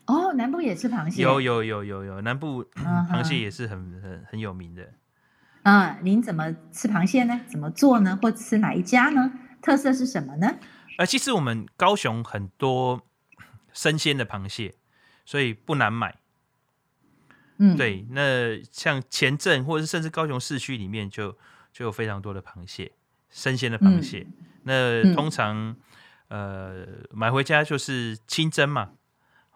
哦，南部也吃螃蟹？有有有有有，南部、嗯、螃蟹也是很很很有名的。嗯，您怎么吃螃蟹呢？怎么做呢？或吃哪一家呢？特色是什么呢？呃，其实我们高雄很多生鲜的螃蟹，所以不难买。嗯，对，那像前镇或者是甚至高雄市区里面就就有非常多的螃蟹，生鲜的螃蟹。嗯、那通常、嗯、呃买回家就是清蒸嘛，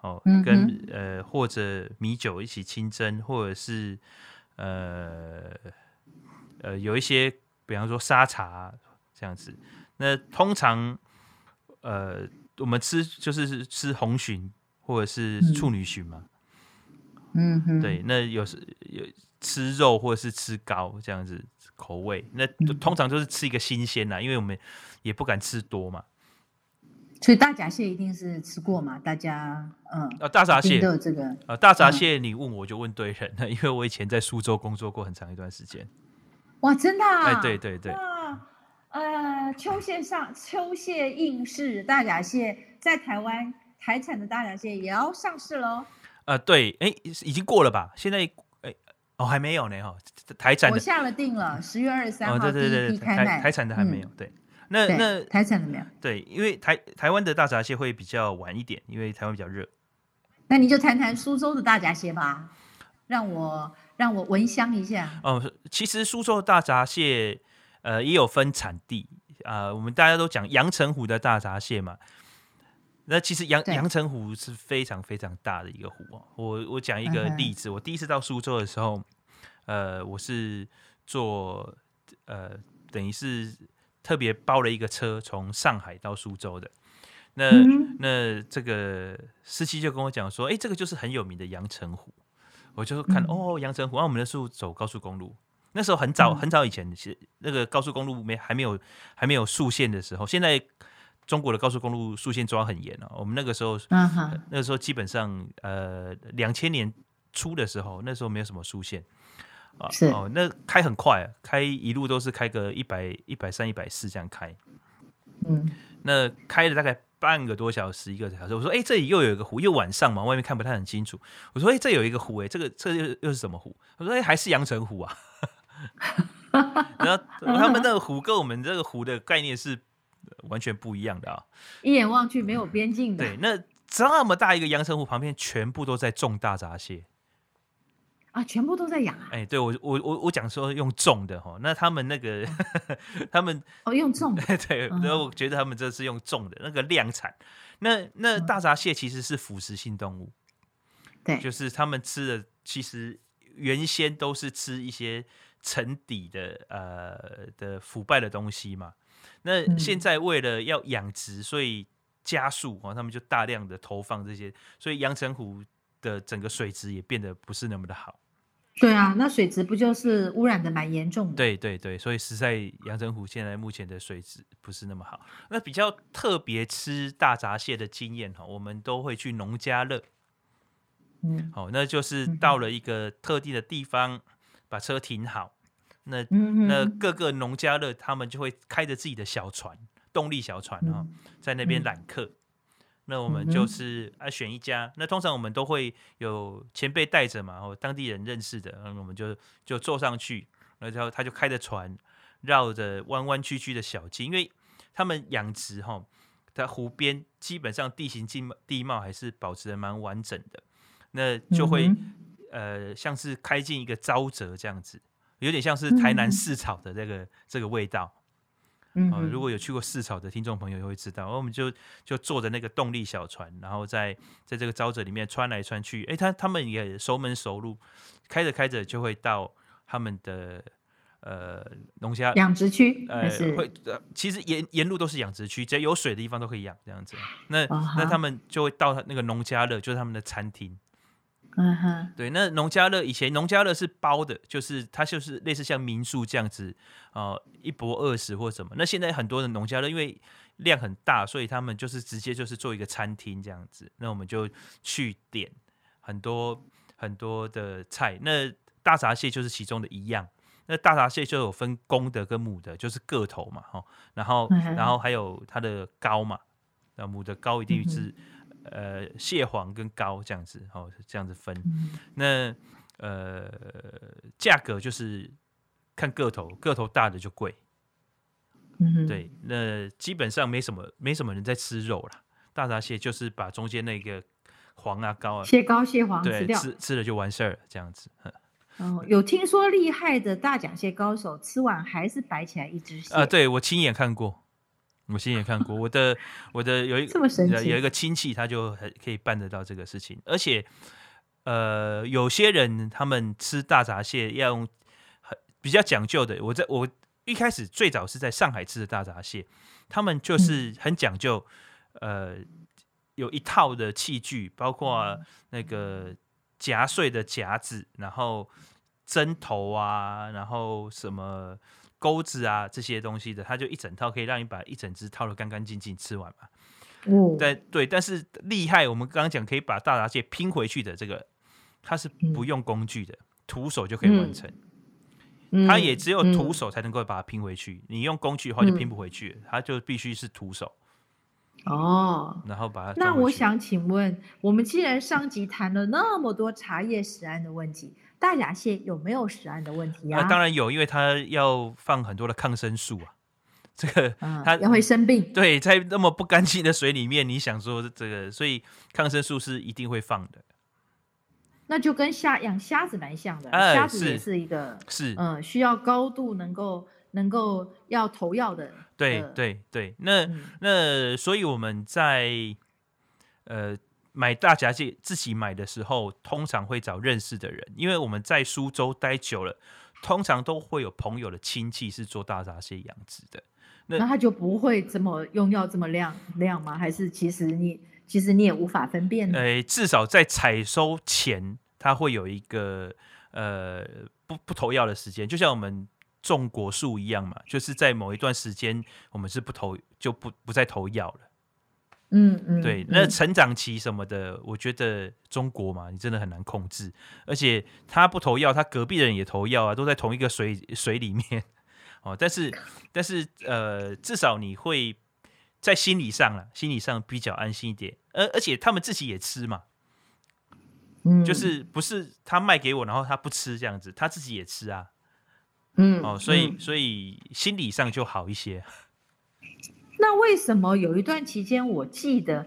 哦，嗯跟呃或者米酒一起清蒸，或者是呃呃有一些比方说沙茶这样子。那通常呃我们吃就是吃红鲟或者是处女鲟嘛，嗯哼，对，那有时有吃肉或者是吃糕这样子口味，那通常就是吃一个新鲜呐，因为我们也不敢吃多嘛。所以大闸蟹一定是吃过嘛？大家嗯啊，大闸蟹的这个啊，大闸蟹你问我就问对人了，[LAUGHS] 因为我以前在苏州工作过很长一段时间。哇，真的啊？哎，对对对。哇，呃，秋蟹上秋蟹应市大闸蟹在台湾台产的大闸蟹也要上市喽？呃，对，哎，已经过了吧？现在哎哦还没有呢哈，台产的我下了定了，十月二十三号对对对第一批开卖，台台产的还没有对。那那台产的没有？对，因为台台湾的大闸蟹会比较晚一点，因为台湾比较热。那你就谈谈苏州的大闸蟹吧，让我让我闻香一下。哦，其实苏州的大闸蟹，呃，也有分产地啊、呃。我们大家都讲阳澄湖的大闸蟹嘛。那其实阳阳澄湖是非常非常大的一个湖哦。我我讲一个例子，嗯、我第一次到苏州的时候，呃，我是坐呃，等于是。特别包了一个车从上海到苏州的，那、嗯、那这个司机就跟我讲说，哎、欸，这个就是很有名的阳澄湖。我就看、嗯、哦，阳澄湖，啊，我们那时候走高速公路，那时候很早、嗯、很早以前，其实那个高速公路没还没有还没有速限的时候，现在中国的高速公路速限抓很严哦。我们那个时候，嗯呃、那个时候基本上呃两千年初的时候，那时候没有什么速限。是哦，那开很快，开一路都是开个一百一百三、一百四这样开。嗯，那开了大概半个多小时，一个小时。我说，哎、欸，这里又有一个湖，又晚上嘛，外面看不太很清楚。我说，哎、欸，这有一个湖，哎，这个这又又是什么湖？我说，哎、欸，还是阳澄湖啊。[LAUGHS] 然后 [LAUGHS] 他们那个湖跟我们这个湖的概念是完全不一样的啊，一眼望去没有边境的。对，那这么大一个阳澄湖旁边，全部都在种大闸蟹。啊，全部都在养啊！哎、欸，对我我我我讲说用种的哈，那他们那个 [LAUGHS] 他们哦用种的，[LAUGHS] 对，然后我觉得他们这是用种的那个量产。那那大闸蟹其实是腐食性动物，对，就是他们吃的其实原先都是吃一些沉底的呃的腐败的东西嘛。那现在为了要养殖，所以加速啊，他们就大量的投放这些，所以阳澄湖的整个水质也变得不是那么的好。对啊，那水质不就是污染的蛮严重的？对对对，所以实在阳澄湖现在目前的水质不是那么好。那比较特别吃大闸蟹的经验哈，我们都会去农家乐。嗯，好，那就是到了一个特定的地方，嗯、把车停好，那、嗯、那各个农家乐他们就会开着自己的小船，动力小船啊，在那边揽客。嗯那我们就是啊选一家，那通常我们都会有前辈带着嘛，或当地人认识的，然后我们就就坐上去，然后他就开着船绕着弯弯曲曲的小径，因为他们养殖哈，在湖边基本上地形地地貌还是保持的蛮完整的，那就会、嗯、呃像是开进一个沼泽这样子，有点像是台南市草的这个、嗯、这个味道。哦，如果有去过市草的听众朋友，也会知道，我们就就坐着那个动力小船，然后在在这个沼泽里面穿来穿去。哎，他他们也熟门熟路，开着开着就会到他们的呃农家养殖区，呃会呃其实沿沿路都是养殖区，只要有水的地方都可以养这样子。那、哦、那他们就会到那个农家乐，就是他们的餐厅。嗯哼，对，那农家乐以前农家乐是包的，就是它就是类似像民宿这样子，呃，一泊二十或什么。那现在很多的农家乐因为量很大，所以他们就是直接就是做一个餐厅这样子。那我们就去点很多很多的菜，那大闸蟹就是其中的一样。那大闸蟹就有分公的跟母的，就是个头嘛，哈，然后然后还有它的膏嘛，那母的膏一定是。呃，蟹黄跟膏这样子，哦，这样子分。嗯、那呃，价格就是看个头，个头大的就贵。嗯，对，那基本上没什么，没什么人在吃肉啦。大闸蟹就是把中间那个黄啊、膏啊，蟹膏、蟹黄吃掉，吃吃了就完事儿了，这样子。哦，有听说厉害的大闸蟹高手吃完还是摆起来一只蟹啊？对，我亲眼看过。我亲眼看过，我的我的有一这么神奇有一个亲戚，他就很可以办得到这个事情，而且呃，有些人他们吃大闸蟹要用很比较讲究的。我在我一开始最早是在上海吃的大闸蟹，他们就是很讲究，呃，有一套的器具，包括那个夹碎的夹子，然后针头啊，然后什么。钩子啊，这些东西的，它就一整套可以让你把一整只套的干干净净吃完嘛。哦，对对，但是厉害，我们刚刚讲可以把大闸蟹拼回去的这个，它是不用工具的，徒、嗯、手就可以完成。嗯、它也只有徒手才能够把它拼回去，嗯、你用工具的话就拼不回去，嗯、它就必须是徒手。哦，然后把它。那我想请问，我们既然上集谈了那么多茶叶食安的问题。大闸蟹有没有食安的问题啊？呃、当然有，因为它要放很多的抗生素啊。这个、嗯、它也会生病。对，在那么不干净的水里面，你想说这个，所以抗生素是一定会放的。那就跟虾养虾子蛮像的，虾、呃、子也是一个是嗯，需要高度能够能够要投药的。对对对，那、嗯、那所以我们在呃。买大闸蟹自己买的时候，通常会找认识的人，因为我们在苏州待久了，通常都会有朋友的亲戚是做大闸蟹养殖的，那，那他就不会这么用药这么量量吗？还是其实你其实你也无法分辨呢？呃，至少在采收前，他会有一个呃不不投药的时间，就像我们种果树一样嘛，就是在某一段时间，我们是不投就不不再投药了。嗯嗯，对，那成长期什么的，嗯，我觉得中国嘛，你真的很难控制。而且他不投药，他隔壁的人也投药啊，都在同一个水 [LAUGHS] 水里面哦。但是但是呃，至少你会在心理上了，心理上比较安心一点。而而且他们自己也吃嘛，嗯，就是不是他卖给我，然后他不吃这样子，他自己也吃啊，嗯哦，所以所以心理上就好一些。那为什么有一段期间，我记得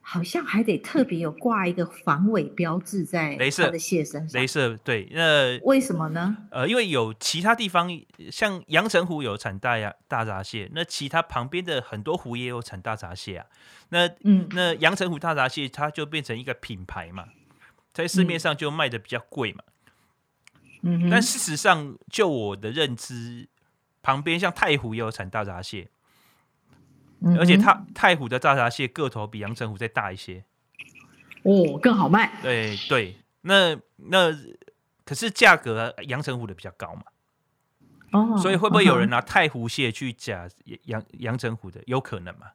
好像还得特别有挂一个防伪标志在它的蟹身上？雷射，对，那为什么呢？呃，因为有其他地方，像阳澄湖有产大呀大闸蟹，那其他旁边的很多湖也有产大闸蟹啊。那嗯，那阳澄湖大闸蟹它就变成一个品牌嘛，在市面上就卖的比较贵嘛。嗯，但事实上，就我的认知，旁边像太湖也有产大闸蟹。而且它太湖的大闸蟹个头比阳澄湖再大一些，哦，更好卖。对对，那那可是价格阳澄湖的比较高嘛，哦，所以会不会有人拿太湖蟹去假阳阳澄湖的？有可能嘛？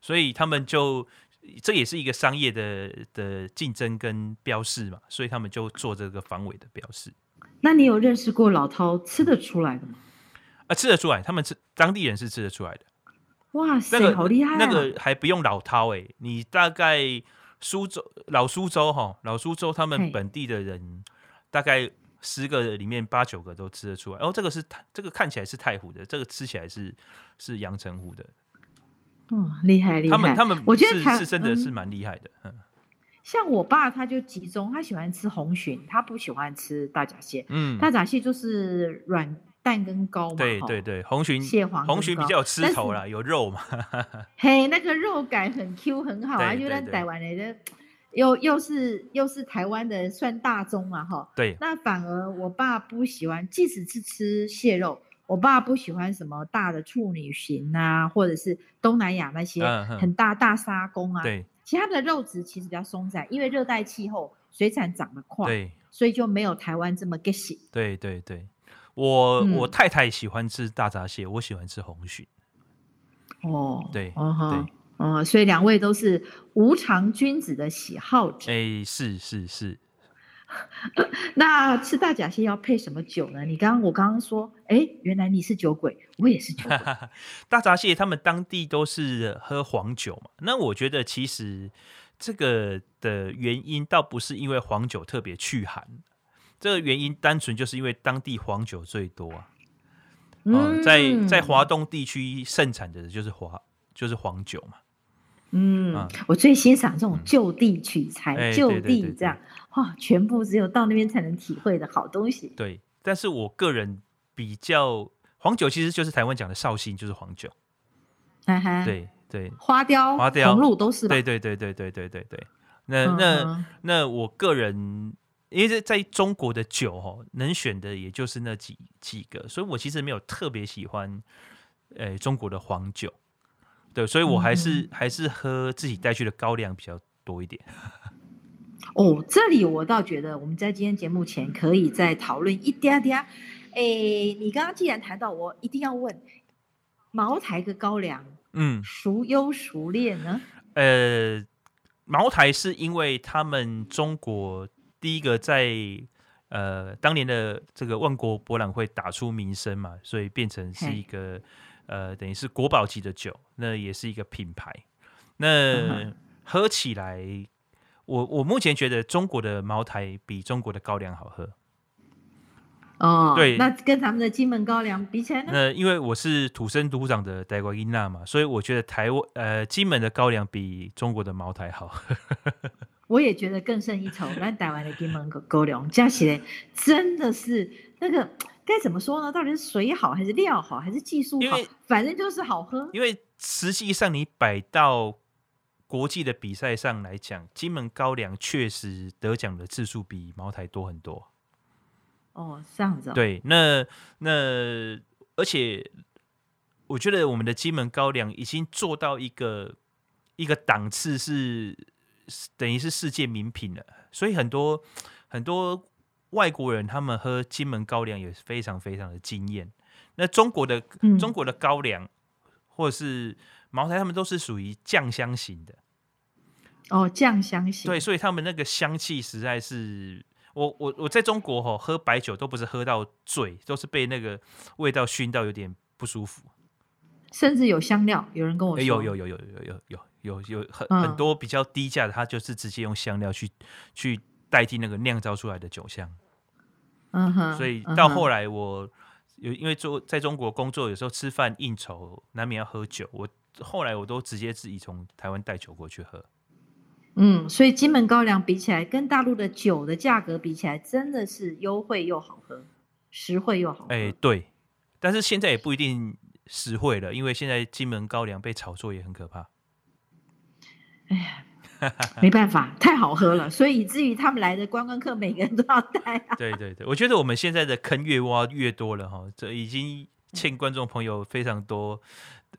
所以他们就这也是一个商业的的竞争跟标示嘛，所以他们就做这个防伪的标示。那你有认识过老饕吃得出来的吗？啊，吃得出来，他们吃当地人是吃得出来的。哇塞，那个、好厉害、啊！那个还不用老饕哎、欸，你大概苏州老苏州哈，老苏州他们本地的人，大概十个里面八九个都吃得出来。哦，这个是这个看起来是太湖的，这个吃起来是是阳澄湖的。哦，厉害厉害！他们他们我觉得是是真的是蛮厉害的。嗯，像我爸他就集中，他喜欢吃红鲟，他不喜欢吃大闸蟹。嗯，大闸蟹就是软。蛋跟糕嘛，对对对，红鲟蟹黄红鲟比较有吃头啦，有肉嘛。[LAUGHS] 嘿，那个肉感很 Q 很好啊，又在台湾来的，又又是又是台湾的算大宗嘛哈。对。那反而我爸不喜欢，即使是吃蟹肉，我爸不喜欢什么大的处女型啊，或者是东南亚那些很大大沙公啊。对。其他的肉质其实比较松散，因为热带气候，水产长得快，对，所以就没有台湾这么 get 对对对。我、嗯、我太太喜欢吃大闸蟹，我喜欢吃红鲟。哦，对，哦哈，对，哦，所以两位都是无常君子的喜好者。哎，是是是。[LAUGHS] 那吃大闸蟹要配什么酒呢？你刚刚我刚刚说，哎，原来你是酒鬼，我也是酒鬼。[LAUGHS] 大闸蟹他们当地都是喝黄酒嘛，那我觉得其实这个的原因倒不是因为黄酒特别去寒。这个原因单纯就是因为当地黄酒最多啊，嗯，呃、在在华东地区盛产的就是华就是黄酒嘛，嗯，啊、我最欣赏这种就地取材、嗯、就地这样，哇，全部只有到那边才能体会的好东西。对，但是我个人比较黄酒其实就是台湾讲的绍兴，就是黄酒。对对，花雕、花雕、红露都是吧？对对对对对对对对。那那、嗯、那我个人，因为在中国的酒哦，能选的也就是那几几个，所以我其实没有特别喜欢，呃，中国的黄酒。对，所以我还是、嗯、还是喝自己带去的高粱比较多一点。[LAUGHS] 哦，这里我倒觉得我们在今天节目前可以再讨论一点点。哎，你刚刚既然谈到，我一定要问，茅台跟高粱，嗯，孰优孰劣呢？呃。茅台是因为他们中国第一个在呃当年的这个万国博览会打出名声嘛，所以变成是一个呃等于是国宝级的酒，那也是一个品牌。那喝起来，我我目前觉得中国的茅台比中国的高粱好喝。哦，对，那跟咱们的金门高粱比起来呢？那因为我是土生土长的台湾囡仔嘛，所以我觉得台湾呃金门的高粱比中国的茅台好。我也觉得更胜一筹。那台湾的金门高粱加起来真的是那个该怎么说呢？到底是水好还是料好还是技术好？反正就是好喝。因为实际上你摆到国际的比赛上来讲，金门高粱确实得奖的次数比茅台多很多。哦，这样子、哦。对，那那而且我觉得我们的金门高粱已经做到一个一个档次，是等于是世界名品了，所以很多很多外国人他们喝金门高粱也是非常非常的惊艳。那中国的中国的高粱或者是茅台，他们都是属于酱香型的。哦，酱香型。对，所以他们那个香气实在是，我我我在中国哈喝白酒都不是喝到醉，都是被那个味道熏到有点不舒服。甚至有香料，有人跟我说有有有有有有有。很、嗯、很多比较低价的，它就是直接用香料去去代替那个酿造出来的酒香。嗯哼，所以到后来我有因为做在中国工作，有时候吃饭应酬难免要喝酒，我后来我都直接自己从台湾带酒过去喝。嗯，所以金门高粱比起来，跟大陆的酒的价格比起来，真的是优惠又好喝，实惠又好喝。哎，对，但是现在也不一定实惠了，因为现在金门高粱被炒作也很可怕。哎呀，没办法，太好喝了，所以以至于他们来的观光客每个人都要带啊。对对对，我觉得我们现在的坑越挖越多了哈，这已经欠观众朋友非常多。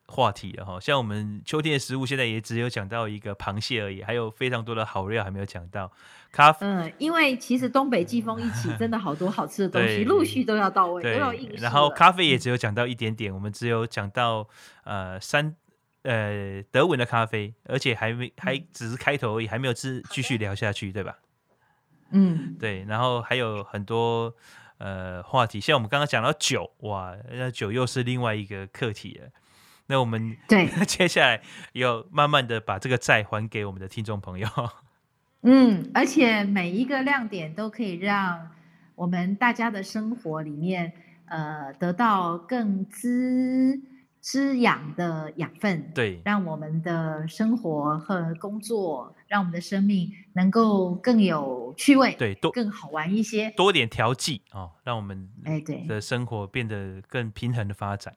话题了哈，像我们秋天的食物，现在也只有讲到一个螃蟹而已，还有非常多的好料还没有讲到。咖啡，嗯，因为其实东北季风一起，真的好多好吃的东西陆续都要到位，都要应。然后咖啡也只有讲到一点点，我们只有讲到呃三呃德文的咖啡，而且还没还只是开头而已，还没有继继续聊下去，对吧？嗯，对。然后还有很多呃话题，像我们刚刚讲到酒，哇，那酒又是另外一个课题了。那我们对 [LAUGHS] 接下来要慢慢的把这个债还给我们的听众朋友。[LAUGHS] 嗯，而且每一个亮点都可以让我们大家的生活里面，呃，得到更滋滋养的养分。对，让我们的生活和工作，让我们的生命能够更有趣味，对，多更好玩一些，多点调剂啊，让我们哎对的生活变得更平衡的发展。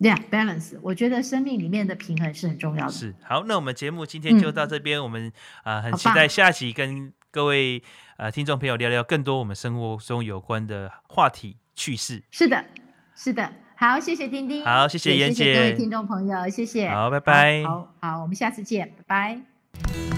Yeah, balance 我觉得生命里面的平衡是很重要的。是，好，那我们节目今天就到这边，嗯、我们啊、呃、很期待下期跟各位呃听众朋友聊聊更多我们生活中有关的话题趣事。是的，是的，好，谢谢丁丁，好，谢谢妍姐，谢谢各位听众朋友，谢谢，好，拜拜，好好，好，我们下次见，拜拜。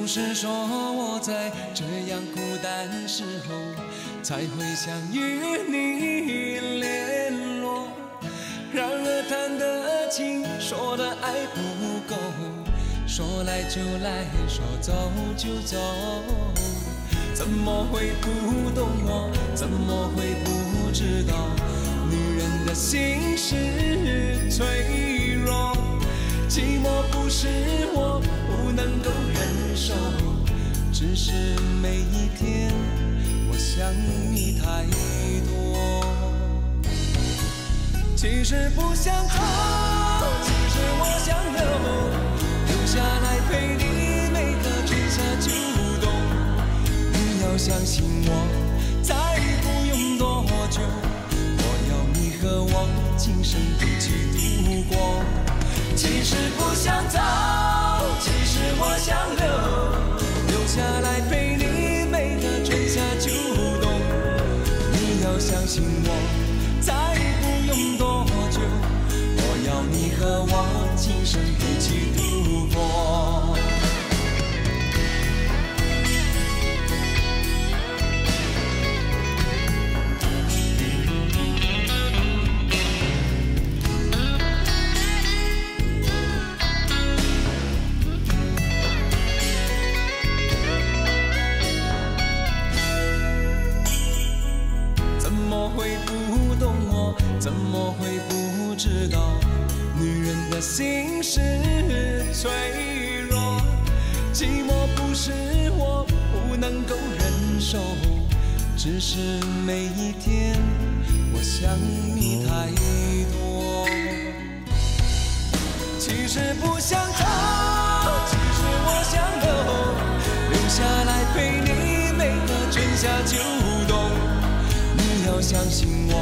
总是说我在这样孤单时候才会想与你联络。然而谈的情，说的爱不够，说来就来，说走就走。怎么会不懂我？怎么会不知道？女人的心是脆弱，寂寞不是我不能够忍受，只是每一天我想你太多。其实不想走，其实我想留，留下来陪你每个春夏秋冬。你要相信我，再不用多久，我要你和我今生一起度过。其实不想走，其实我想留，留下来陪你每个春夏秋冬。你要相信我，再不用多久，我要。你和我今生怎么会不知道？女人的心是脆弱，寂寞不是我不能够忍受，只是每一天我想你太多。其实不想走，其实我想留，留下来陪你每个春夏秋冬。你要相信我，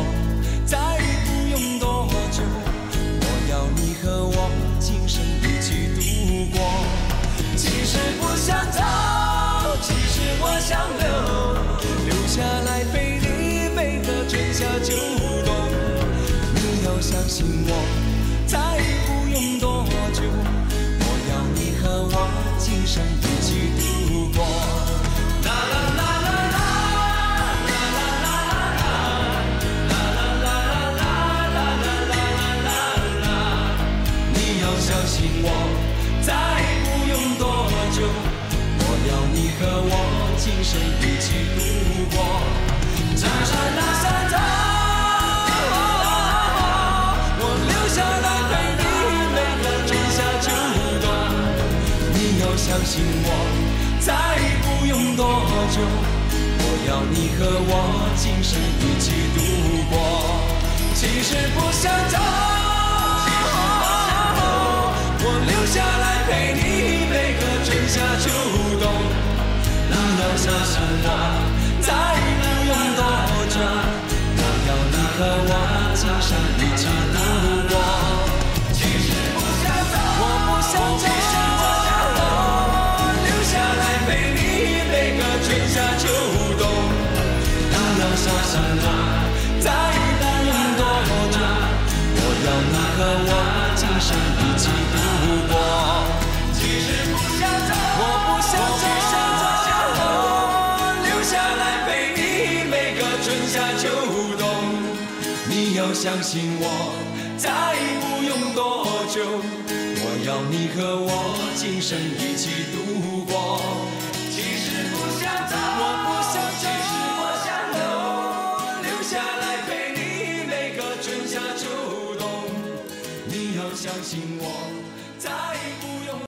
想走，其实我想留，留下来陪你每个春夏秋冬。你要相信我，再不用多久，我要你和我今生和我今生一起度过，只是不想走，我留下来陪你每个春夏秋冬。你要相信我，再不用多久，我要你和我今生一起度过。其实不想走，我留下来陪你每个春夏秋冬。你要相信我，再不用多久，我要你和我今生一起度过。其实不想走，我不想走，留下来陪你每个春夏秋冬。你要相信我，再不用多久，我要你和我今生一起度过。其实不想走，我不想走。要相信我，再不用多久，我要你和我今生一起度过。其实不想走，